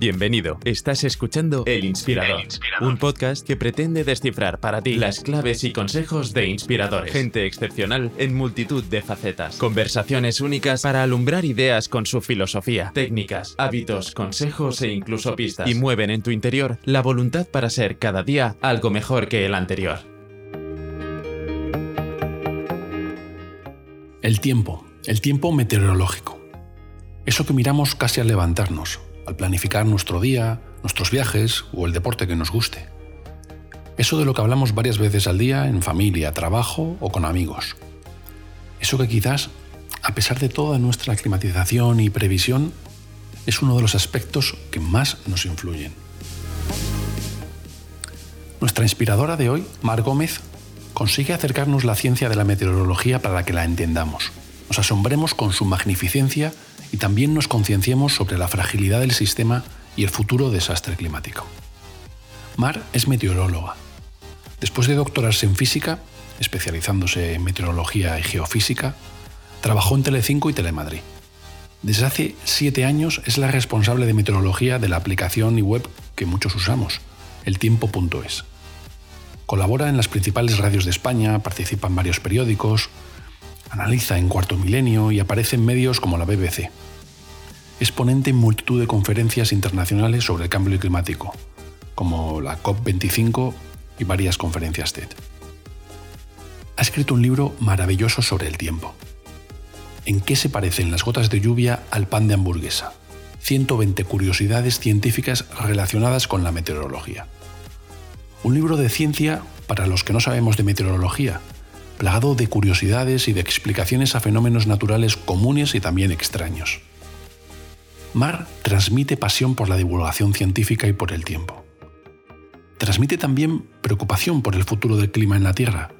Bienvenido. Estás escuchando El Inspirador, un podcast que pretende descifrar para ti las claves y consejos de inspiradores. Gente excepcional en multitud de facetas. Conversaciones únicas para alumbrar ideas con su filosofía, técnicas, hábitos, consejos e incluso pistas. Y mueven en tu interior la voluntad para ser cada día algo mejor que el anterior. El tiempo, el tiempo meteorológico. Eso que miramos casi al levantarnos, al planificar nuestro día, nuestros viajes o el deporte que nos guste. Eso de lo que hablamos varias veces al día en familia, trabajo o con amigos. Eso que quizás, a pesar de toda nuestra climatización y previsión, es uno de los aspectos que más nos influyen. Nuestra inspiradora de hoy, Mar Gómez, consigue acercarnos la ciencia de la meteorología para que la entendamos, nos asombremos con su magnificencia y también nos concienciemos sobre la fragilidad del sistema y el futuro desastre climático. Mar es meteoróloga. Después de doctorarse en física, especializándose en meteorología y geofísica, trabajó en Telecinco y Telemadrid. Desde hace siete años es la responsable de meteorología de la aplicación y web que muchos usamos, eltiempo.es. Colabora en las principales radios de España, participa en varios periódicos, analiza en Cuarto Milenio y aparece en medios como la BBC. Es ponente en multitud de conferencias internacionales sobre el cambio climático, como la COP25 y varias conferencias TED. Ha escrito un libro maravilloso sobre el tiempo. ¿En qué se parecen las gotas de lluvia al pan de hamburguesa? 120 curiosidades científicas relacionadas con la meteorología. Un libro de ciencia para los que no sabemos de meteorología, plagado de curiosidades y de explicaciones a fenómenos naturales comunes y también extraños. Mar transmite pasión por la divulgación científica y por el tiempo. Transmite también preocupación por el futuro del clima en la Tierra,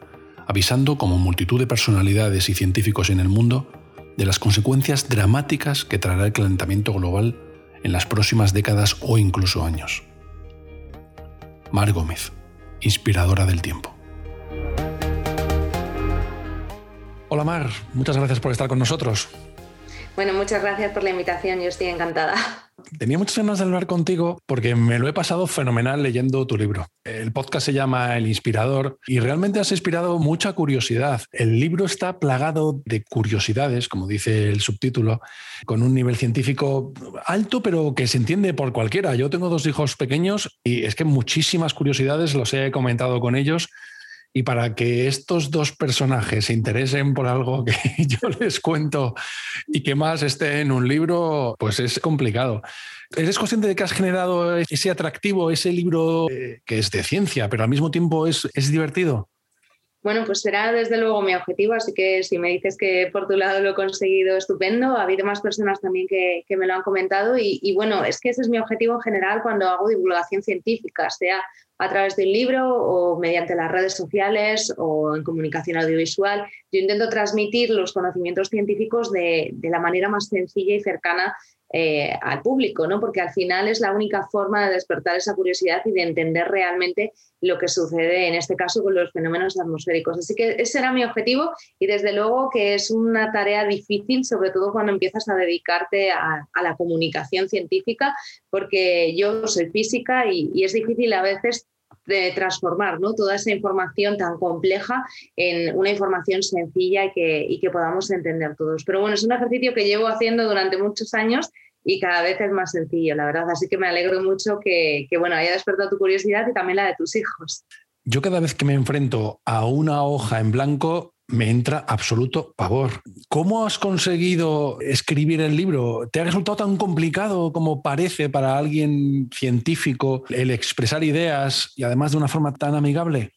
avisando como multitud de personalidades y científicos en el mundo de las consecuencias dramáticas que traerá el calentamiento global en las próximas décadas o incluso años. Mar Gómez, inspiradora del tiempo. Hola Mar, muchas gracias por estar con nosotros. Bueno, muchas gracias por la invitación, yo estoy encantada. Tenía muchas ganas de hablar contigo porque me lo he pasado fenomenal leyendo tu libro. El podcast se llama El Inspirador y realmente has inspirado mucha curiosidad. El libro está plagado de curiosidades, como dice el subtítulo, con un nivel científico alto, pero que se entiende por cualquiera. Yo tengo dos hijos pequeños y es que muchísimas curiosidades los he comentado con ellos y para que estos dos personajes se interesen por algo que yo les cuento y que más esté en un libro, pues es complicado. ¿Eres consciente de que has generado ese atractivo, ese libro eh, que es de ciencia, pero al mismo tiempo es, es divertido? Bueno, pues será desde luego mi objetivo, así que si me dices que por tu lado lo he conseguido, estupendo. Ha habido más personas también que, me lo han comentado y, y, bueno, es que ese es mi objetivo en general cuando hago divulgación científica, sea a través de un libro o mediante las redes sociales o en comunicación audiovisual. Yo intento transmitir los conocimientos científicos de, de la manera más sencilla y cercana eh, al público, ¿no? porque al final es la única forma de despertar esa curiosidad y de entender realmente lo que sucede en este caso con los fenómenos atmosféricos. Así que ese era mi objetivo y desde luego que es una tarea difícil, sobre todo cuando empiezas a dedicarte a, la comunicación científica, porque yo soy física y, es difícil a veces de transformar ¿no? toda esa información tan compleja en una información sencilla y que, y que podamos entender todos. Pero bueno, es un ejercicio que llevo haciendo durante muchos años y cada vez es más sencillo, la verdad. Así que me alegro mucho que, que bueno, haya despertado tu curiosidad y también la de tus hijos. Yo cada vez que me enfrento a una hoja en blanco, me entra absoluto pavor. ¿Cómo has conseguido escribir el libro? ¿Te ha resultado tan complicado como parece para alguien científico el expresar ideas y además de una forma tan amigable?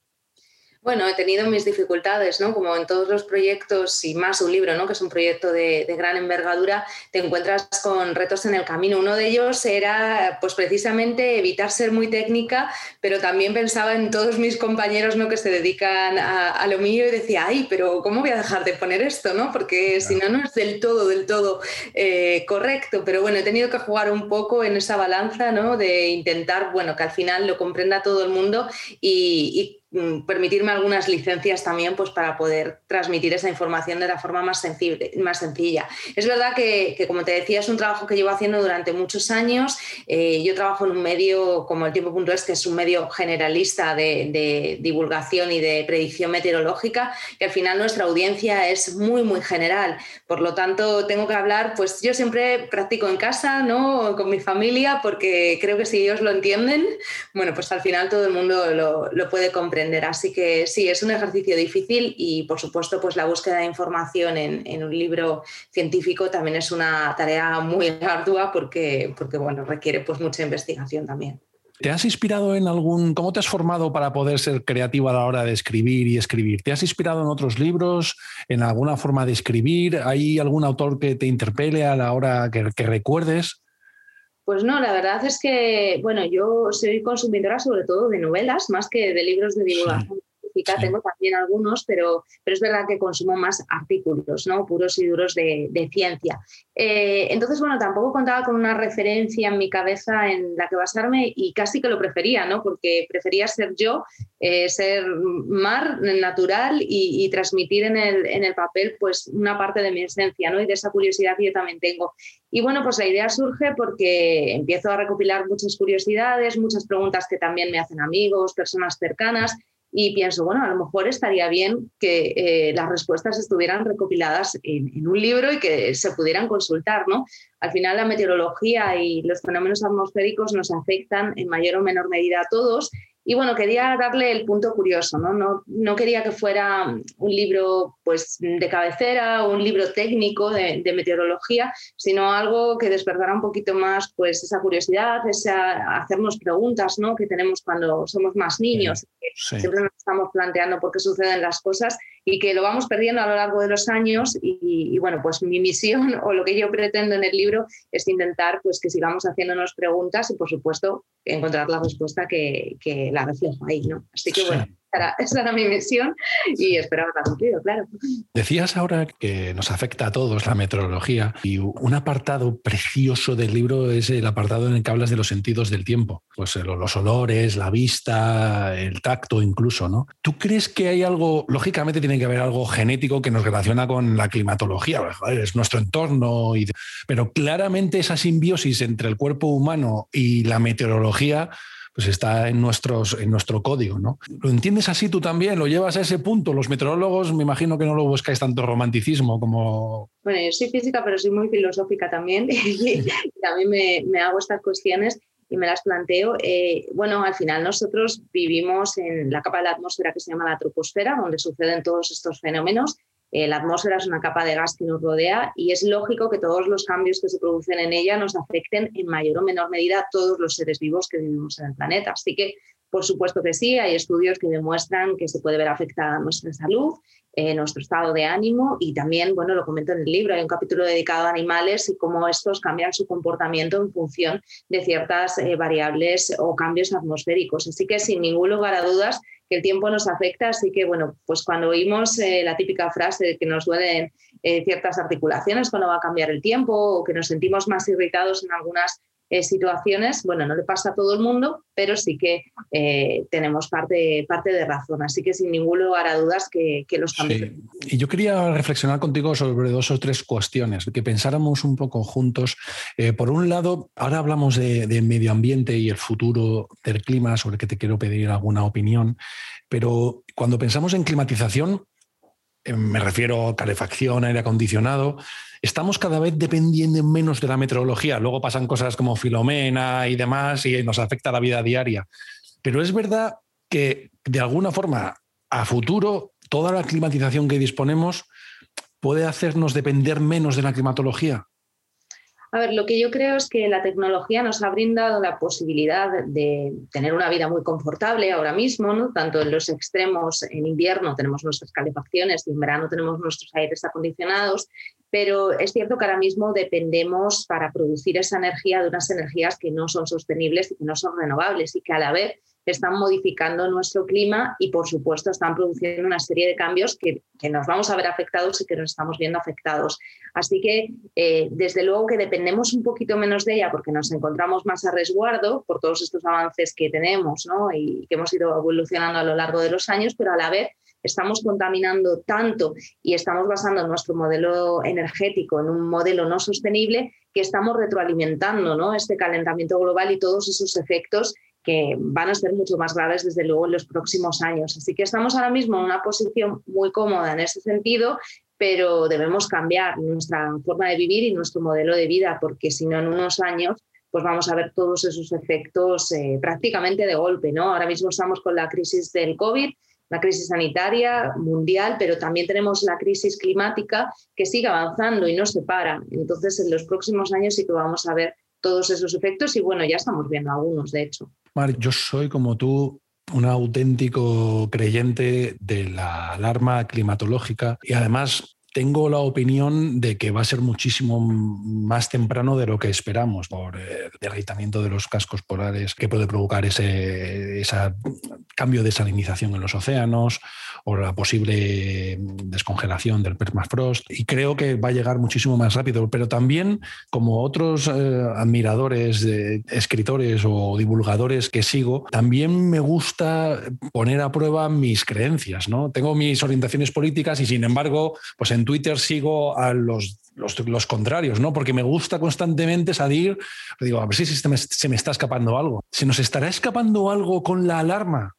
Bueno, he tenido mis dificultades, ¿no? Como en todos los proyectos y más un libro, ¿no? Que es un proyecto de, gran envergadura, te encuentras con retos en el camino. Uno de ellos era, pues precisamente, evitar ser muy técnica, pero también pensaba en todos mis compañeros, ¿no? Que se dedican a, lo mío y decía, ay, pero ¿cómo voy a dejar de poner esto, ¿no? Porque si no, no es del todo, del todo eh, correcto. Pero bueno, he tenido que jugar un poco en esa balanza, ¿no? De intentar, bueno, que al final lo comprenda todo el mundo y permitirme algunas licencias también pues, para poder transmitir esa información de la forma más, más sencilla. Es verdad que, como te decía, es un trabajo que llevo haciendo durante muchos años. Eh, yo trabajo en un medio como el tiempo.es, que es un medio generalista de, de, divulgación y de predicción meteorológica, que al final nuestra audiencia es muy, muy general. Por lo tanto, tengo que hablar, pues yo siempre practico en casa, ¿no? Con mi familia, porque creo que si ellos lo entienden, bueno, pues al final todo el mundo lo, lo puede comprender. Así que sí, es un ejercicio difícil y por supuesto, pues la búsqueda de información en, un libro científico también es una tarea muy ardua porque, porque bueno, requiere pues mucha investigación también. ¿Te has inspirado en algún, cómo te has formado para poder ser creativo a la hora de escribir y escribir? ¿Te has inspirado en otros libros, en alguna forma de escribir? ¿Hay algún autor que te interpele a la hora que, recuerdes? Pues no, la verdad es que, bueno, yo soy consumidora sobre todo de novelas más que de libros de divulgación tengo también algunos, pero, pero es verdad que consumo más artículos, ¿no? puros y duros de, ciencia. Eh, entonces, bueno, tampoco contaba con una referencia en mi cabeza en la que basarme y casi que lo prefería, ¿no? porque prefería ser yo, eh, ser mar natural y, transmitir en el, en el, papel pues una parte de mi esencia ¿no? y de esa curiosidad que yo también tengo. Y bueno, pues la idea surge porque empiezo a recopilar muchas curiosidades, muchas preguntas que también me hacen amigos, personas cercanas y pienso, bueno, a lo mejor estaría bien que eh, las respuestas estuvieran recopiladas en, un libro y que se pudieran consultar, ¿no? Al final la meteorología y los fenómenos atmosféricos nos afectan en mayor o menor medida a todos y bueno, quería darle el punto curioso, ¿no? No, no quería que fuera un libro pues, de cabecera o un libro técnico de, meteorología, sino algo que despertara un poquito más pues, esa curiosidad, esa, hacernos preguntas ¿no? que tenemos cuando somos más niños. Siempre nos estamos planteando por qué suceden las cosas y que lo vamos perdiendo a lo largo de los años. Y, bueno, pues mi misión o lo que yo pretendo en el libro es intentar pues, que sigamos haciéndonos preguntas y, por supuesto, encontrar la respuesta que, que la reflejo ahí. ¿no? Así que bueno esa era mi misión y espero haberla cumplido, claro. Decías ahora que nos afecta a todos la meteorología y un apartado precioso del libro es el apartado en el que hablas de los sentidos del tiempo, pues eh, los olores, la vista, el tacto incluso, ¿no? ¿Tú crees que hay algo, lógicamente tiene que haber algo genético que nos relaciona con la climatología, es nuestro entorno, y, pero claramente esa simbiosis entre el cuerpo humano y la meteorología pues está en, nuestros, en nuestro código, ¿no? ¿Lo entiendes así tú también? ¿Lo llevas a ese punto? Los meteorólogos me imagino que no lo buscáis tanto romanticismo como... Bueno, yo soy física, pero soy muy filosófica también y también me, me hago estas cuestiones y me las planteo. Eh, bueno, al final nosotros vivimos en la capa de la atmósfera que se llama la troposfera, donde suceden todos estos fenómenos eh, la atmósfera es una capa de gas que nos rodea y es lógico que todos los cambios que se producen en ella nos afecten en mayor o menor medida a todos los seres vivos que vivimos en el planeta. Así que, por supuesto que sí, hay estudios que demuestran que se puede ver afectada nuestra salud, eh, nuestro estado de ánimo y también, bueno, lo comento en el libro, hay un capítulo dedicado a animales y cómo estos cambian su comportamiento en función de ciertas eh, variables o cambios atmosféricos. Así que, sin ningún lugar a dudas, que el tiempo nos afecta, así que bueno, pues cuando oímos eh, la típica frase de que nos duelen eh, ciertas articulaciones cuando va a cambiar el tiempo o que nos sentimos más irritados en algunas eh, situaciones, bueno, no le pasa a todo el mundo, pero sí que eh, tenemos parte, parte de razón. Así que sin ningún lugar a dudas que, los cambios. Y yo quería reflexionar contigo sobre dos o tres cuestiones, que pensáramos un poco juntos. Eh, por un lado, ahora hablamos de, de medio ambiente y el futuro del clima, sobre que te quiero pedir alguna opinión, pero cuando pensamos en climatización, me refiero a calefacción, aire acondicionado, estamos cada vez dependiendo menos de la meteorología. Luego pasan cosas como Filomena y demás y nos afecta la vida diaria. Pero es verdad que de alguna forma a futuro toda la climatización que disponemos puede hacernos depender menos de la climatología. A ver, lo que yo creo es que la tecnología nos ha brindado la posibilidad de tener una vida muy confortable ahora mismo, ¿no? tanto en los extremos, en invierno tenemos nuestras calefacciones y en verano tenemos nuestros aires acondicionados, pero es cierto que ahora mismo dependemos para producir esa energía de unas energías que no son sostenibles y que no son renovables y que a la vez están modificando nuestro clima y, por supuesto, están produciendo una serie de cambios que, nos vamos a ver afectados y que nos estamos viendo afectados. Así que, eh, desde luego que dependemos un poquito menos de ella porque nos encontramos más a resguardo por todos estos avances que tenemos y que hemos ido evolucionando a lo largo de los años, pero a la vez estamos contaminando tanto y estamos basando nuestro modelo energético en un modelo no sostenible que estamos retroalimentando este calentamiento global y todos esos efectos que van a ser mucho más graves desde luego en los próximos años. Así que estamos ahora mismo en una posición muy cómoda en ese sentido, pero debemos cambiar nuestra forma de vivir y nuestro modelo de vida, porque si no en unos años pues vamos a ver todos esos efectos eh, prácticamente de golpe. ¿no? Ahora mismo estamos con la crisis del COVID, la crisis sanitaria mundial, pero también tenemos la crisis climática que sigue avanzando y no se para. Entonces, en los próximos años sí que vamos a ver todos esos efectos y bueno, ya estamos viendo algunos, de hecho. Mar, yo soy como tú un auténtico creyente de la alarma climatológica y además tengo la opinión de que va a ser muchísimo más temprano de lo que esperamos por el derritamiento de los cascos polares que puede provocar ese, cambio de salinización en los océanos o la posible descongelación del permafrost. Y creo que va a llegar muchísimo más rápido, pero también como otros eh, admiradores, de escritores o divulgadores que sigo, también me gusta poner a prueba mis creencias. ¿no? Tengo mis orientaciones políticas y sin embargo, pues en Twitter sigo a los, los, contrarios, ¿no? Porque me gusta constantemente salir, digo, a ver si se me, se me está escapando algo. ¿Se nos estará escapando algo con la alarma?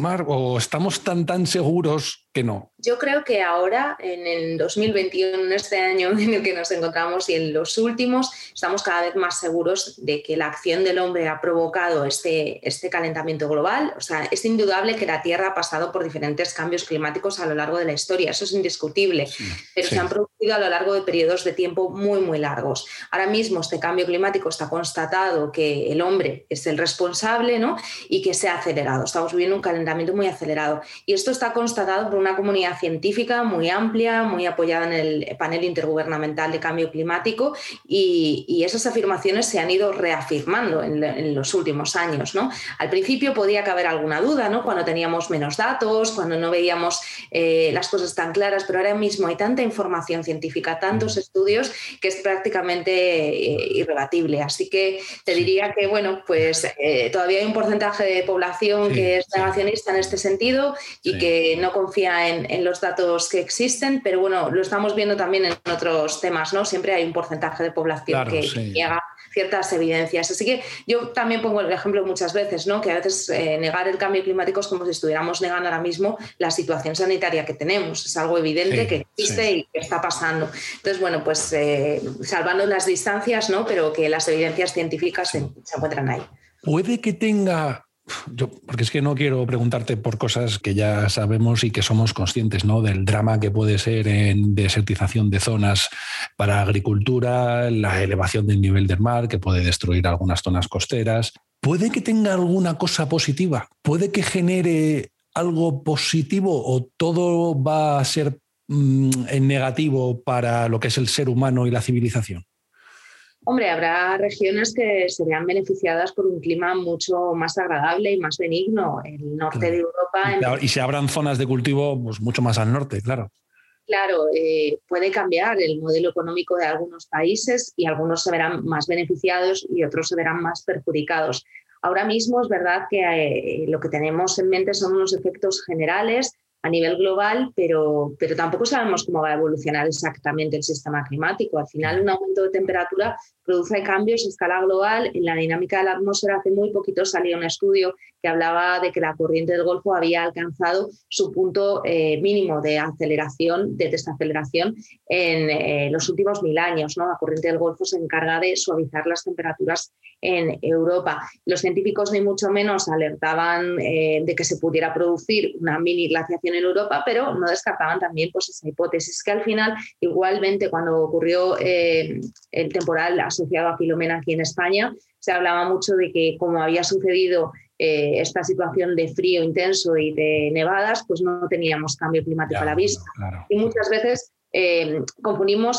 Mar, o estamos tan tan seguros que no? Yo creo que ahora, en el 2021, en este año en el que nos encontramos y en los últimos, estamos cada vez más seguros de que la acción del hombre ha provocado este, este calentamiento global. O sea, es indudable que la Tierra ha pasado por diferentes cambios climáticos a lo largo de la historia, eso es indiscutible, pero se han producido a lo largo de periodos de tiempo muy, muy largos. Ahora mismo este cambio climático está constatado que el hombre es el responsable ¿no? y que se ha acelerado. Estamos viviendo un calentamiento muy acelerado. Y esto está constatado por una comunidad científica muy amplia, muy apoyada en el panel intergubernamental de cambio climático y, esas afirmaciones se han ido reafirmando en, los últimos años. ¿no? Al principio podía caber alguna duda, ¿no? cuando teníamos menos datos, cuando no veíamos eh, las cosas tan claras, pero ahora mismo hay tanta información científica, tantos estudios, que es prácticamente eh, irrebatible. Así que te diría que, bueno, pues eh, todavía hay un porcentaje de población que es negacionista en este sentido y que no confía en, los datos que existen, pero bueno, lo estamos viendo también en otros temas, ¿no? Siempre hay un porcentaje de población que, niega ciertas evidencias. Así que yo también pongo el ejemplo muchas veces, ¿no? Que a veces eh, negar el cambio climático es como si estuviéramos negando ahora mismo la situación sanitaria que tenemos. Es algo evidente que existe y que está pasando. Entonces, bueno, pues eh, salvando las distancias, ¿no? Pero que las evidencias científicas se encuentran ahí. Puede que tenga yo, porque es que no quiero preguntarte por cosas que ya sabemos y que somos conscientes, ¿no? Del drama que puede ser en desertización de zonas para agricultura, la elevación del nivel del mar, que puede destruir algunas zonas costeras. ¿Puede que tenga alguna cosa positiva? ¿Puede que genere algo positivo o todo va a ser mm, en negativo para lo que es el ser humano y la civilización? Hombre, habrá regiones que serían beneficiadas por un clima mucho más agradable y más benigno. El norte de Europa. Y, se abran zonas de cultivo pues, mucho más al norte, claro. Claro, eh, puede cambiar el modelo económico de algunos países y algunos se verán más beneficiados y otros se verán más perjudicados. Ahora mismo es verdad que eh, lo que tenemos en mente son unos efectos generales a nivel global, pero, pero tampoco sabemos cómo va a evolucionar exactamente el sistema climático. Al final, un aumento de temperatura produce cambios a escala global. En la dinámica de la atmósfera hace muy poquito salía un estudio que hablaba de que la corriente del Golfo había alcanzado su punto eh, mínimo de aceleración, de desaceleración en eh, los últimos mil años. La corriente del Golfo se encarga de suavizar las temperaturas en Europa. Los científicos ni mucho menos alertaban eh, de que se pudiera producir una mini glaciación en Europa, pero no descartaban también pues, esa hipótesis que al final, igualmente cuando ocurrió el temporal asociado a Filomena aquí en España, se hablaba mucho de que como había sucedido eh, esta situación de frío intenso y de nevadas, pues no teníamos cambio climático a la vista. Y muchas veces eh,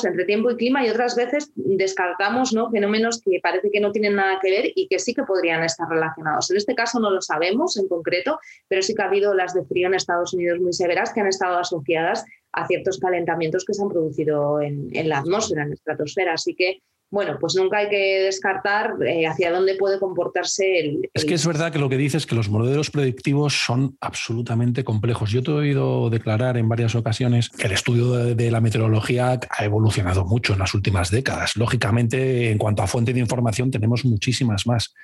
entre tiempo y clima y otras veces descartamos ¿no? fenómenos que parece que no tienen nada que ver y que sí que podrían estar relacionados. En este caso no lo sabemos en concreto, pero sí que ha habido las de frío en Estados Unidos muy severas que han estado asociadas a ciertos calentamientos que se han producido en, en la atmósfera, en la estratosfera. Así que bueno, pues nunca hay que descartar eh, hacia dónde puede comportarse el, Es que es verdad que lo que dices es que los modelos predictivos son absolutamente complejos. Yo te he oído declarar en varias ocasiones que el estudio de, la meteorología ha evolucionado mucho en las últimas décadas. Lógicamente, en cuanto a fuente de información, tenemos muchísimas más.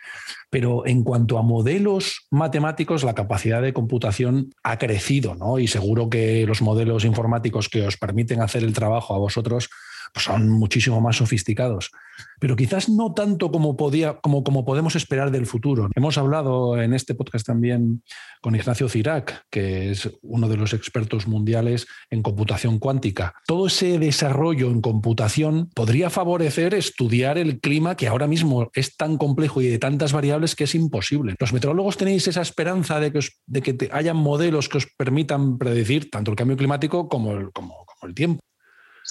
Pero en cuanto a modelos matemáticos, la capacidad de computación ha crecido, ¿no? Y seguro que los modelos informáticos que os permiten hacer el trabajo a vosotros pues son muchísimo más sofisticados, pero quizás no tanto como, podía, como, como podemos esperar del futuro. Hemos hablado en este podcast también con Ignacio Cirac, que es uno de los expertos mundiales en computación cuántica. Todo ese desarrollo en computación podría favorecer estudiar el clima que ahora mismo es tan complejo y de tantas variables que es imposible. ¿Los meteorólogos tenéis esa esperanza de que, de que hayan modelos que os permitan predecir tanto el cambio climático como el, como el tiempo?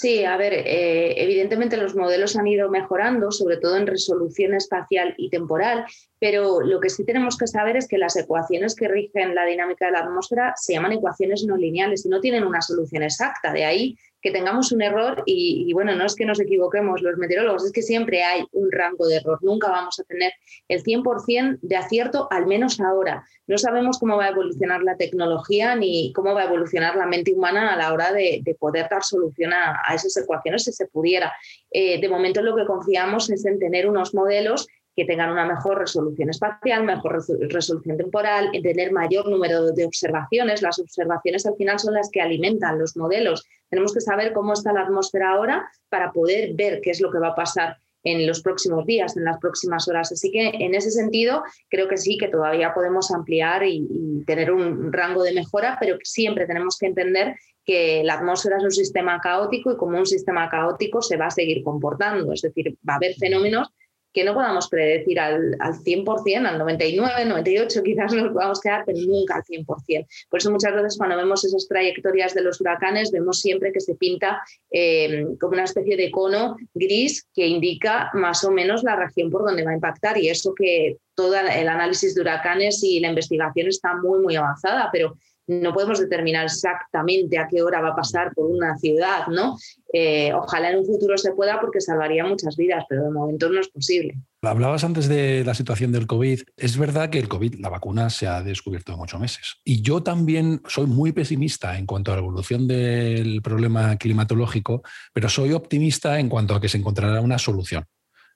Sí, a ver, eh, evidentemente los modelos han ido mejorando, sobre todo en resolución espacial y temporal, pero lo que sí tenemos que saber es que las ecuaciones que rigen la dinámica de la atmósfera se llaman ecuaciones no lineales y no tienen una solución exacta. De ahí que tengamos un error y, bueno, no es que nos equivoquemos los meteorólogos, es que siempre hay un rango de error. Nunca vamos a tener el 100% de acierto, al menos ahora. No sabemos cómo va a evolucionar la tecnología ni cómo va a evolucionar la mente humana a la hora de, poder dar solución a, esas ecuaciones si se pudiera. Eh, de momento lo que confiamos es en tener unos modelos que tengan una mejor resolución espacial, mejor resolución temporal, en tener mayor número de observaciones. Las observaciones al final son las que alimentan los modelos. Tenemos que saber cómo está la atmósfera ahora para poder ver qué es lo que va a pasar en los próximos días, en las próximas horas. Así que en ese sentido creo que sí, que todavía podemos ampliar y, y tener un rango de mejora, pero siempre tenemos que entender que la atmósfera es un sistema caótico y como un sistema caótico se va a seguir comportando. Es decir, va a haber fenómenos que no podamos predecir al, al 100%, al 99, 98 quizás nos podamos quedar, pero nunca al 100%. Por eso muchas veces cuando vemos esas trayectorias de los huracanes, vemos siempre que se pinta eh, como una especie de cono gris que indica más o menos la región por donde va a impactar y eso que todo el análisis de huracanes y la investigación está muy, muy avanzada, pero no podemos determinar exactamente a qué hora va a pasar por una ciudad, ¿no? Eh, ojalá en un futuro se pueda porque salvaría muchas vidas, pero de momento no es posible. Hablabas antes de la situación del COVID. Es verdad que el COVID, la vacuna se ha descubierto en ocho meses. Y yo también soy muy pesimista en cuanto a la evolución del problema climatológico, pero soy optimista en cuanto a que se encontrará una solución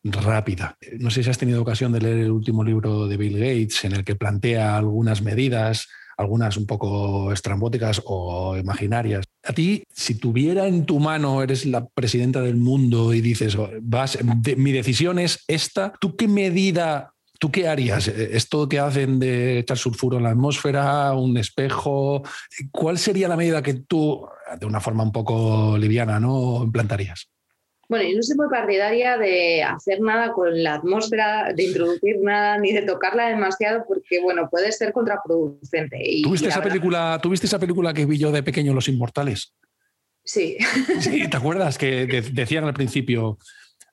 rápida. No sé si has tenido ocasión de leer el último libro de Bill Gates en el que plantea algunas medidas algunas un poco estrambóticas o imaginarias. A ti, si tuviera en tu mano, eres la presidenta del mundo y dices, vas, mi decisión es esta, ¿tú qué medida ¿Tú qué harías? ¿Esto que hacen de echar sulfuro en la atmósfera, un espejo? ¿Cuál sería la medida que tú, de una forma un poco liviana, ¿no? implantarías? Bueno, yo no soy muy partidaria de hacer nada con la atmósfera, de introducir nada, ni de tocarla demasiado, porque bueno, puede ser contraproducente. ¿Tuviste, esa película, ¿Tuviste esa película que vi yo de pequeño, Los Inmortales? Sí. Sí, ¿te acuerdas que decían al principio,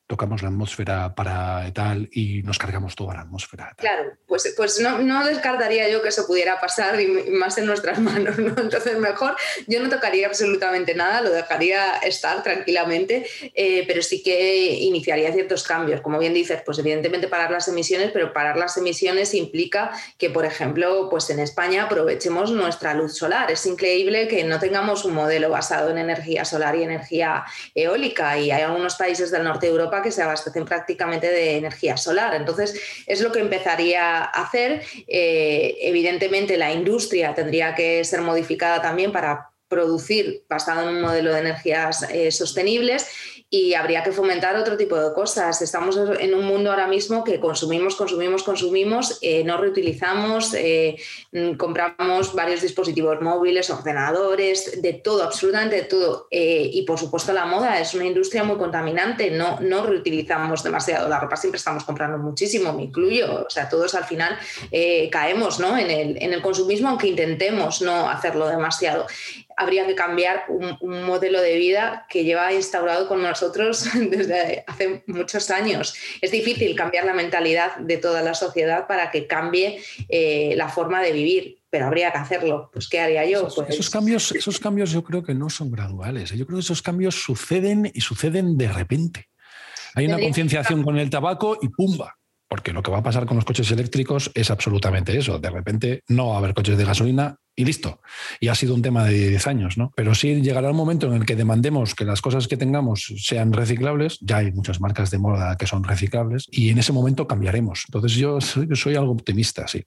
tocamos la atmósfera para tal y nos cargamos toda la atmósfera. Claro, pues, pues no, no, descartaría yo que eso pudiera pasar y más en nuestras manos, ¿no? Entonces mejor yo no tocaría absolutamente nada, lo dejaría estar tranquilamente, eh, pero sí que iniciaría ciertos cambios. Como bien dices, pues evidentemente parar las emisiones, pero parar las emisiones implica que, por ejemplo, pues en España aprovechemos nuestra luz solar. Es increíble que no tengamos un modelo basado en energía solar y energía eólica y hay algunos países del norte de Europa que se abastecen prácticamente de energía solar. Entonces, es lo que empezaría a hacer. Eh, evidentemente, la industria tendría que ser modificada también para producir basado en un modelo de energías eh, sostenibles y habría que fomentar otro tipo de cosas. Estamos en un mundo ahora mismo que consumimos, consumimos, consumimos, eh, no reutilizamos, eh, mm, compramos varios dispositivos móviles, ordenadores, de todo, absolutamente de todo. Eh, y por supuesto la moda es una industria muy contaminante, no, no reutilizamos demasiado la ropa, siempre estamos comprando muchísimo, me incluyo, o sea, todos al final caemos ¿no? en, el, en el consumismo, aunque intentemos no hacerlo demasiado habría que cambiar un, modelo de vida que lleva instaurado con nosotros desde hace muchos años. Es difícil cambiar la mentalidad de toda la sociedad para que cambie eh, la forma de vivir, pero habría que hacerlo. Pues, ¿qué haría yo? Esos, pues cambios, esos cambios yo creo que no son graduales. ¿eh? Yo creo que esos cambios suceden y suceden de repente. Hay una concienciación con el tabaco y ¡pumba! Porque lo que va a pasar con los coches eléctricos es absolutamente eso. De repente no va a haber coches de gasolina y listo. Y ha sido un tema de 10 años, ¿no? Pero sí llegará un momento en el que demandemos que las cosas que tengamos sean reciclables. Ya hay muchas marcas de moda que son reciclables y en ese momento cambiaremos. Entonces yo soy, soy algo optimista, sí.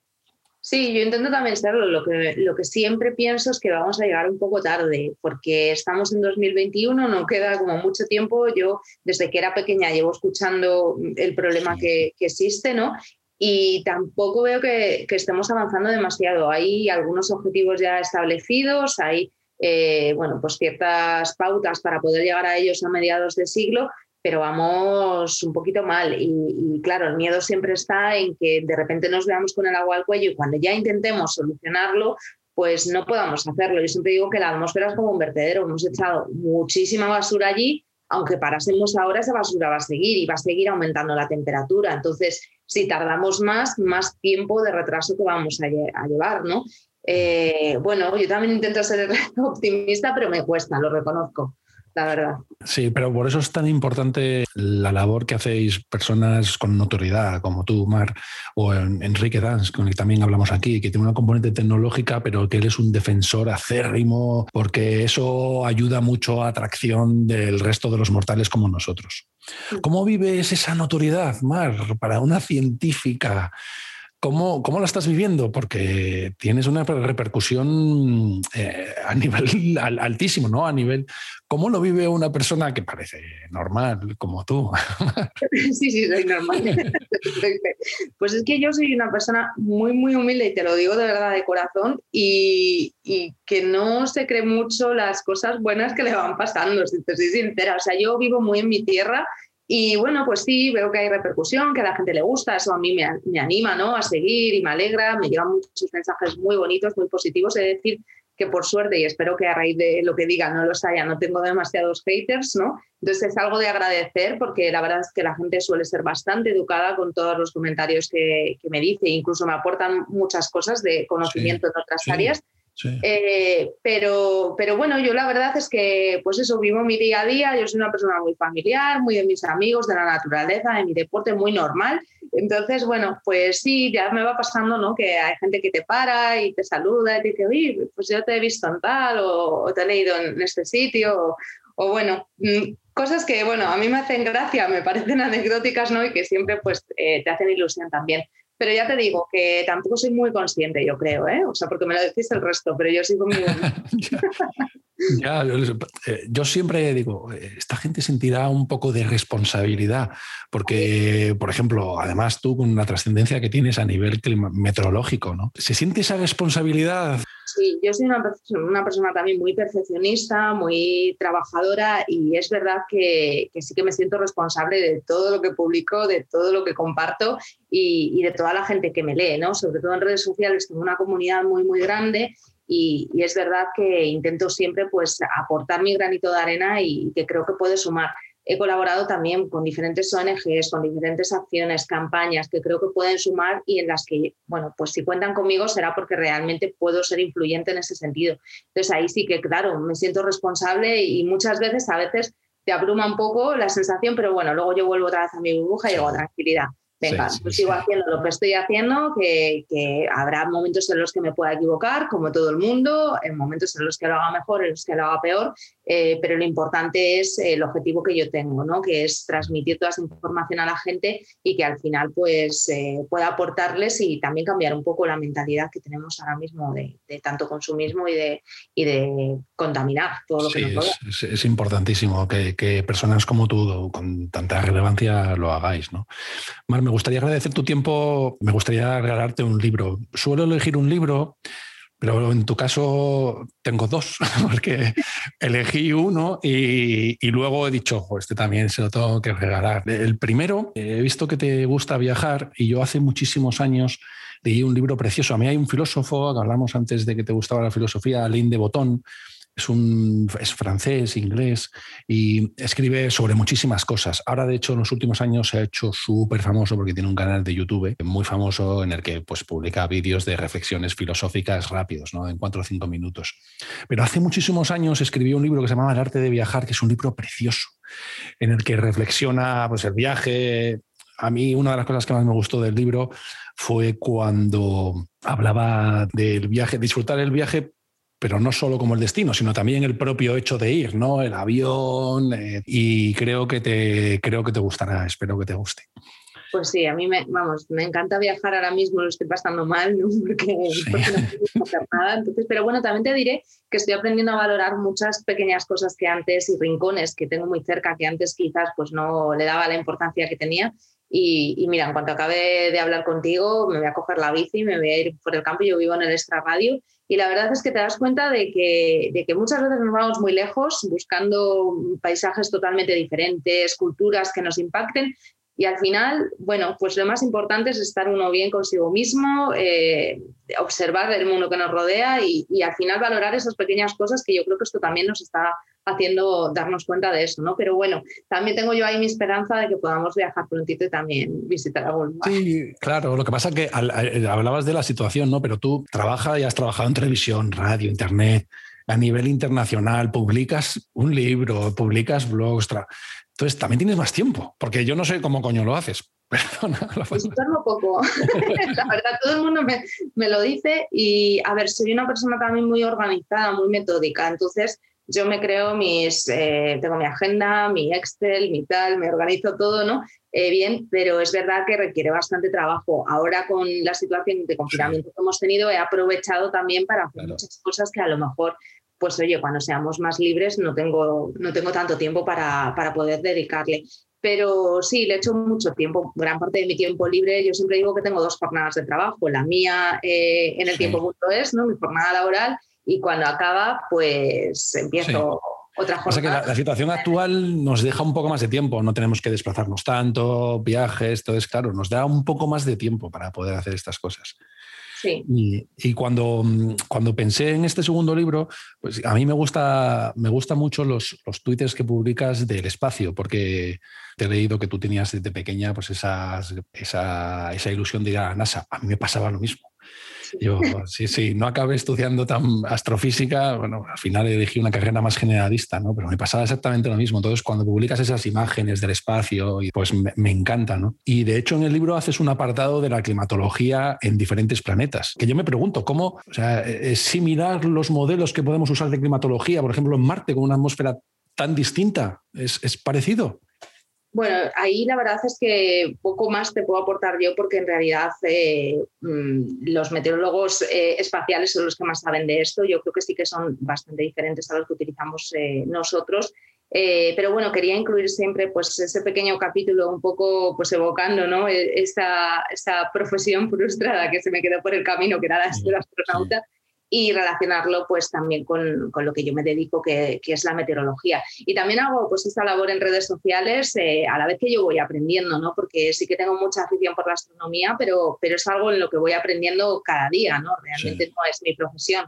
Sí, yo intento también serlo. Lo que, lo que siempre pienso es que vamos a llegar un poco tarde, porque estamos en 2021, no queda como mucho tiempo. Yo desde que era pequeña llevo escuchando el problema que, que, existe, ¿no? Y tampoco veo que, que, estemos avanzando demasiado. Hay algunos objetivos ya establecidos, hay eh, bueno, pues ciertas pautas para poder llegar a ellos a mediados de siglo, pero vamos un poquito mal. Y, claro, el miedo siempre está en que de repente nos veamos con el agua al cuello y cuando ya intentemos solucionarlo, pues no podamos hacerlo. Yo siempre digo que la atmósfera es como un vertedero, hemos echado muchísima basura allí, aunque parásemos ahora, esa basura va a seguir y va a seguir aumentando la temperatura. Entonces, si tardamos más, más tiempo de retraso que vamos a, llevar, ¿no? Eh, bueno, yo también intento ser optimista, pero me cuesta, lo reconozco la verdad. Sí, pero por eso es tan importante la labor que hacéis personas con notoriedad, como tú, Mar, o Enrique Dance, con el que también hablamos aquí, que tiene una componente tecnológica, pero que él es un defensor acérrimo, porque eso ayuda mucho a atracción del resto de los mortales como nosotros. ¿Cómo vives esa notoriedad, Mar, para una científica? ¿Cómo, ¿Cómo, la estás viviendo? Porque tienes una repercusión eh, a nivel altísimo, ¿no? A nivel. ¿Cómo lo vive una persona que parece normal, como tú? Sí, sí, soy normal. pues es que yo soy una persona muy, muy humilde y te lo digo de verdad de corazón y, y que no se cree mucho las cosas buenas que le van pasando, si te soy sincera. O sea, yo vivo muy en mi tierra y bueno, pues sí, veo que hay repercusión, que a la gente le gusta, eso a mí me, anima ¿no? a seguir y me alegra, me llegan muchos mensajes muy bonitos, muy positivos, es decir, que por suerte, y espero que a raíz de lo que diga no los haya, no tengo demasiados haters, ¿no? Entonces es algo de agradecer porque la verdad es que la gente suele ser bastante educada con todos los comentarios que, me dice, incluso me aportan muchas cosas de conocimiento en otras áreas. Eh, pero, pero bueno, yo la verdad es que, pues eso, vivo mi día a día, yo soy una persona muy familiar, muy de mis amigos, de la naturaleza, de mi deporte, muy normal. Entonces, bueno, pues sí, ya me va pasando, ¿no? Que hay gente que te para y te saluda y te dice, oye, pues yo te he visto en tal o, te he leído en este sitio o, bueno, mm, cosas que, bueno, a mí me hacen gracia, me parecen anecdóticas, ¿no? Y que siempre, pues, eh, te hacen ilusión también. Pero ya te digo que tampoco soy muy consciente, yo creo, ¿eh? O sea, porque me lo decís el resto, pero yo sigo muy... ya, eh, yo siempre digo, eh, esta gente sentirá un poco de responsabilidad, porque, por ejemplo, además tú con la trascendencia que tienes a nivel meteorológico, ¿no? ¿Se siente esa responsabilidad? Sí, yo soy una, una, persona también muy perfeccionista, muy trabajadora y es verdad que, sí que me siento responsable de todo lo que publico, de todo lo que comparto y, y, de toda la gente que me lee, ¿no? Sobre todo en redes sociales tengo una comunidad muy, muy grande y, y es verdad que intento siempre pues aportar mi granito de arena y que creo que puede sumar he colaborado también con diferentes ONGs, con diferentes acciones, campañas que creo que pueden sumar y en las que, bueno, pues si cuentan conmigo será porque realmente puedo ser influyente en ese sentido. Entonces ahí sí que, claro, me siento responsable y muchas veces, a veces te abruma un poco la sensación, pero bueno, luego yo vuelvo otra vez a mi burbuja y digo, tranquilidad venga, pues sigo haciendo lo que estoy haciendo, que, habrá momentos en los que me pueda equivocar, como todo el mundo, en momentos en los que lo haga mejor, en los que lo haga peor, eh, pero lo importante es el objetivo que yo tengo, ¿no? que es transmitir toda esa información a la gente y que al final pues, eh, pueda aportarles y también cambiar un poco la mentalidad que tenemos ahora mismo de, tanto consumismo y de, y de contaminar todo lo que nos es, es, importantísimo que, personas como tú, con tanta relevancia, lo hagáis. ¿no? Mar, me gustaría agradecer tu tiempo, me gustaría regalarte un libro. Suelo elegir un libro pero en tu caso tengo dos, porque elegí uno y, luego he dicho, este también se lo tengo que regalar. El primero, he visto que te gusta viajar y yo hace muchísimos años leí un libro precioso. A mí hay un filósofo, hablamos antes de que te gustaba la filosofía, Alain de Botón, Es, un, es francés, inglés y escribe sobre muchísimas cosas. Ahora, de hecho, en los últimos años se ha hecho súper famoso porque tiene un canal de YouTube muy famoso en el que pues, publica vídeos de reflexiones filosóficas rápidos, ¿no? en cuatro o cinco minutos. Pero hace muchísimos años escribió un libro que se llamaba El arte de viajar, que es un libro precioso, en el que reflexiona pues, el viaje. A mí una de las cosas que más me gustó del libro fue cuando hablaba del viaje, disfrutar el viaje pero no solo como el destino, sino también el propio hecho de ir, ¿no? El avión, eh, y creo que, te, creo que te gustará, espero que te guste. Pues sí, a mí me, vamos, me encanta viajar ahora mismo, lo estoy pasando mal, ¿no? porque, no puedo hacer nada. Entonces, pero bueno, también te diré que estoy aprendiendo a valorar muchas pequeñas cosas que antes y rincones que tengo muy cerca, que antes quizás pues no le daba la importancia que tenía y, mira, en cuanto acabe de hablar contigo, me voy a coger la bici, me voy a ir por el campo, yo vivo en el extra radio y la verdad es que te das cuenta de que, de que muchas veces nos vamos muy lejos buscando paisajes totalmente diferentes, culturas que nos impacten y al final, bueno, pues lo más importante es estar uno bien consigo mismo, eh, observar el mundo que nos rodea y, y, al final valorar esas pequeñas cosas que yo creo que esto también nos está haciendo darnos cuenta de eso, ¿no? Pero bueno, también tengo yo ahí mi esperanza de que podamos viajar prontito y también visitar algún lugar. Sí, claro, lo que pasa es que hablabas de la situación, ¿no? Pero tú trabajas y has trabajado en televisión, radio, internet, a nivel internacional, publicas un libro, publicas blogs, entonces también tienes más tiempo, porque yo no sé cómo coño lo haces. Perdona. Pues poco. la verdad, todo el mundo me, me, lo dice y, a ver, soy una persona también muy organizada, muy metódica, entonces yo me creo mis, eh, tengo mi agenda, mi Excel, mi tal, me organizo todo, ¿no? Eh, bien, pero es verdad que requiere bastante trabajo. Ahora con la situación de confinamiento que hemos tenido, he aprovechado también para hacer muchas cosas que a lo mejor, pues oye, cuando seamos más libres no tengo, no tengo tanto tiempo para, para poder dedicarle. Pero sí, le echo mucho tiempo, gran parte de mi tiempo libre. Yo siempre digo que tengo dos jornadas de trabajo, la mía eh, en el tiempo.es, ¿no? mi jornada laboral, y cuando acaba, pues empiezo otra jornada. O sea que la, situación actual nos deja un poco más de tiempo, no tenemos que desplazarnos tanto, viajes, entonces, claro, nos da un poco más de tiempo para poder hacer estas cosas. Sí. Y, cuando, cuando pensé en este segundo libro, pues a mí me gusta, me gusta mucho los, los twitters que publicas del espacio, porque te he leído que tú tenías desde pequeña pues esas, esa, esa ilusión de ir a la NASA. A mí me pasaba lo mismo. Yo, sí, sí, no acabé estudiando tan astrofísica, bueno, al final elegí una carrera más generalista, ¿no? Pero me pasaba exactamente lo mismo. Entonces, cuando publicas esas imágenes del espacio, pues me, encanta, ¿no? Y de hecho, en el libro haces un apartado de la climatología en diferentes planetas, que yo me pregunto, ¿cómo o sea, es similar los modelos que podemos usar de climatología, por ejemplo, en Marte, con una atmósfera tan distinta? ¿Es, es parecido? Bueno, ahí la verdad es que poco más te puedo aportar yo porque en realidad eh, mm, los meteorólogos eh, espaciales son los que más saben de esto. Yo creo que sí que son bastante diferentes a los que utilizamos eh, nosotros. pero bueno, quería incluir siempre pues, ese pequeño capítulo un poco pues, evocando ¿no? E, esta, esta profesión frustrada que se me quedó por el camino, que era la de astronauta y relacionarlo pues también con, con lo que yo me dedico, que, que, es la meteorología. Y también hago pues esta labor en redes sociales eh, a la vez que yo voy aprendiendo, ¿no? porque sí que tengo mucha afición por la astronomía, pero, pero es algo en lo que voy aprendiendo cada día, ¿no? realmente no es mi profesión.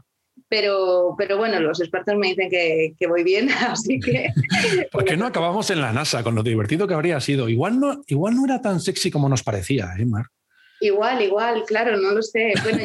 Pero, pero bueno, los expertos me dicen que, que voy bien, así que... ¿Por qué no acabamos en la NASA con lo divertido que habría sido? Igual no, igual no era tan sexy como nos parecía, ¿eh, Mar? Igual, igual, claro, no lo sé. Bueno,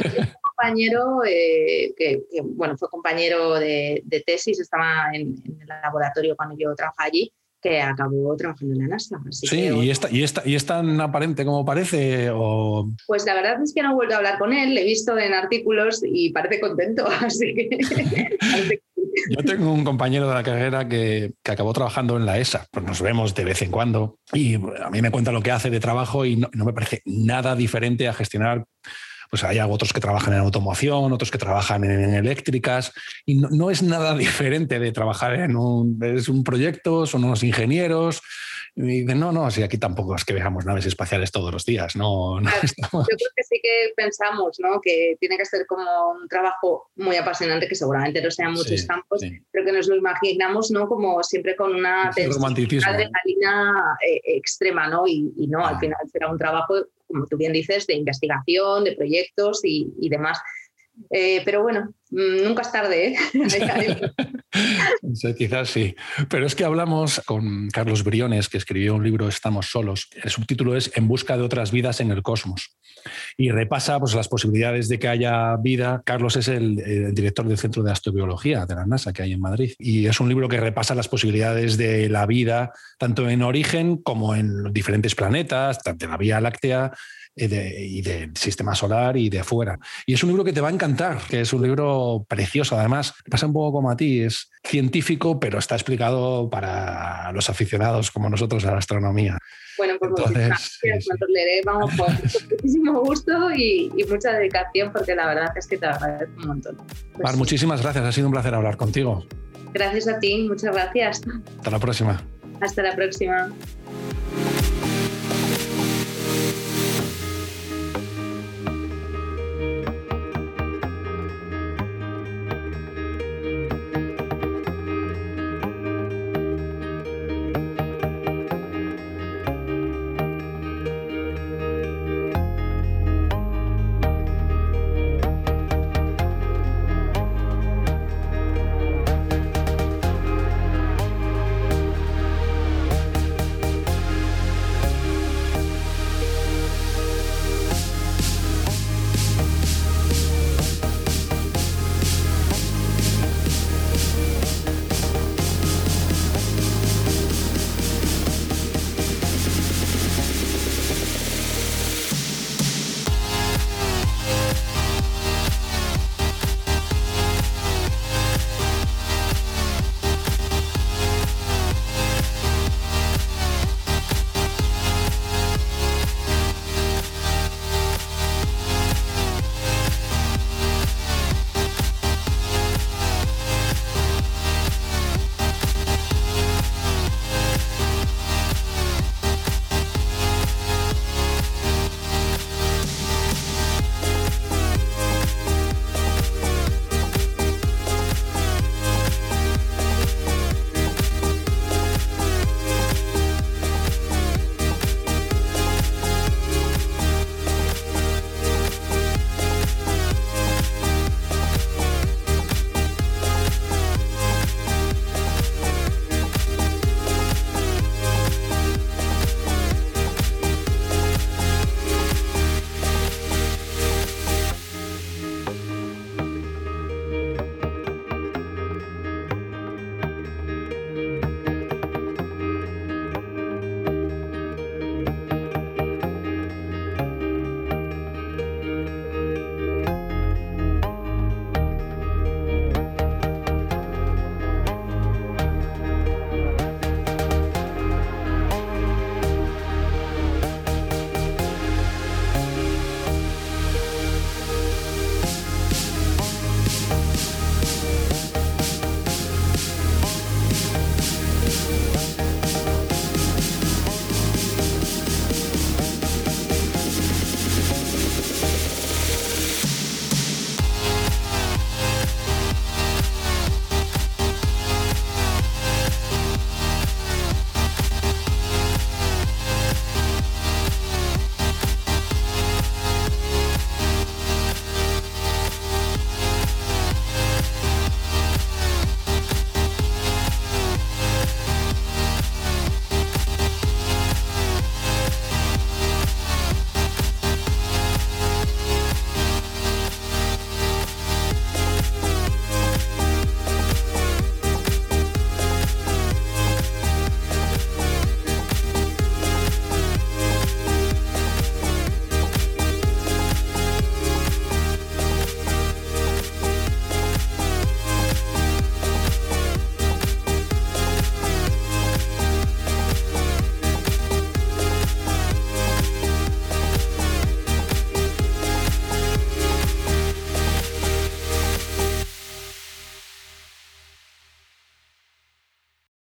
compañero eh, que, bueno, fue compañero de, tesis, estaba en, el laboratorio cuando yo trabajaba allí, que acabó trabajando en la NASA. sí, y, esta, y, esta, ¿y es tan aparente como parece? O... Pues la verdad es que no he vuelto a hablar con él, le he visto en artículos y parece contento, así que... Yo tengo un compañero de la carrera que, que, acabó trabajando en la ESA, pues nos vemos de vez en cuando y a mí me cuenta lo que hace de trabajo y no me parece nada diferente a gestionar pues hay otros que trabajan en automoción, otros que trabajan en eléctricas, y no, es nada diferente de trabajar en un, es un proyecto, son unos ingenieros, y dicen, no, no, así aquí tampoco es que veamos naves espaciales todos los días, no, Yo creo que sí que pensamos, ¿no? Que tiene que ser como un trabajo muy apasionante, que seguramente no sean muchos campos, pero que nos lo imaginamos, ¿no? Como siempre con una adrenalina eh, extrema, ¿no? Y, no, al ah. final será un trabajo como tú bien dices, de investigación, de proyectos y, demás. Eh, pero bueno, mm, nunca es tarde. ¿eh? quizás sí. Pero es que hablamos con Carlos Briones, que escribió un libro Estamos solos. El subtítulo es En busca de otras vidas en el cosmos. Y repasa pues, las posibilidades de que haya vida. Carlos es el, director del Centro de Astrobiología de la NASA que hay en Madrid. Y es un libro que repasa las posibilidades de la vida, tanto en origen como en diferentes planetas, tanto en la Vía Láctea, y del sistema solar y de fuera. Y es un libro que te va a encantar, que es un libro precioso. Además, pasa un poco como a ti, es científico, pero está explicado para los aficionados como nosotros a la astronomía. Bueno, pues Entonces, muchísimas leeré, vamos, con muchísimo gusto y, mucha dedicación, porque la verdad es que te agradezco un montón. Pues muchísimas gracias, ha sido un placer hablar contigo. Gracias a ti, muchas gracias. Hasta la próxima. Hasta la próxima.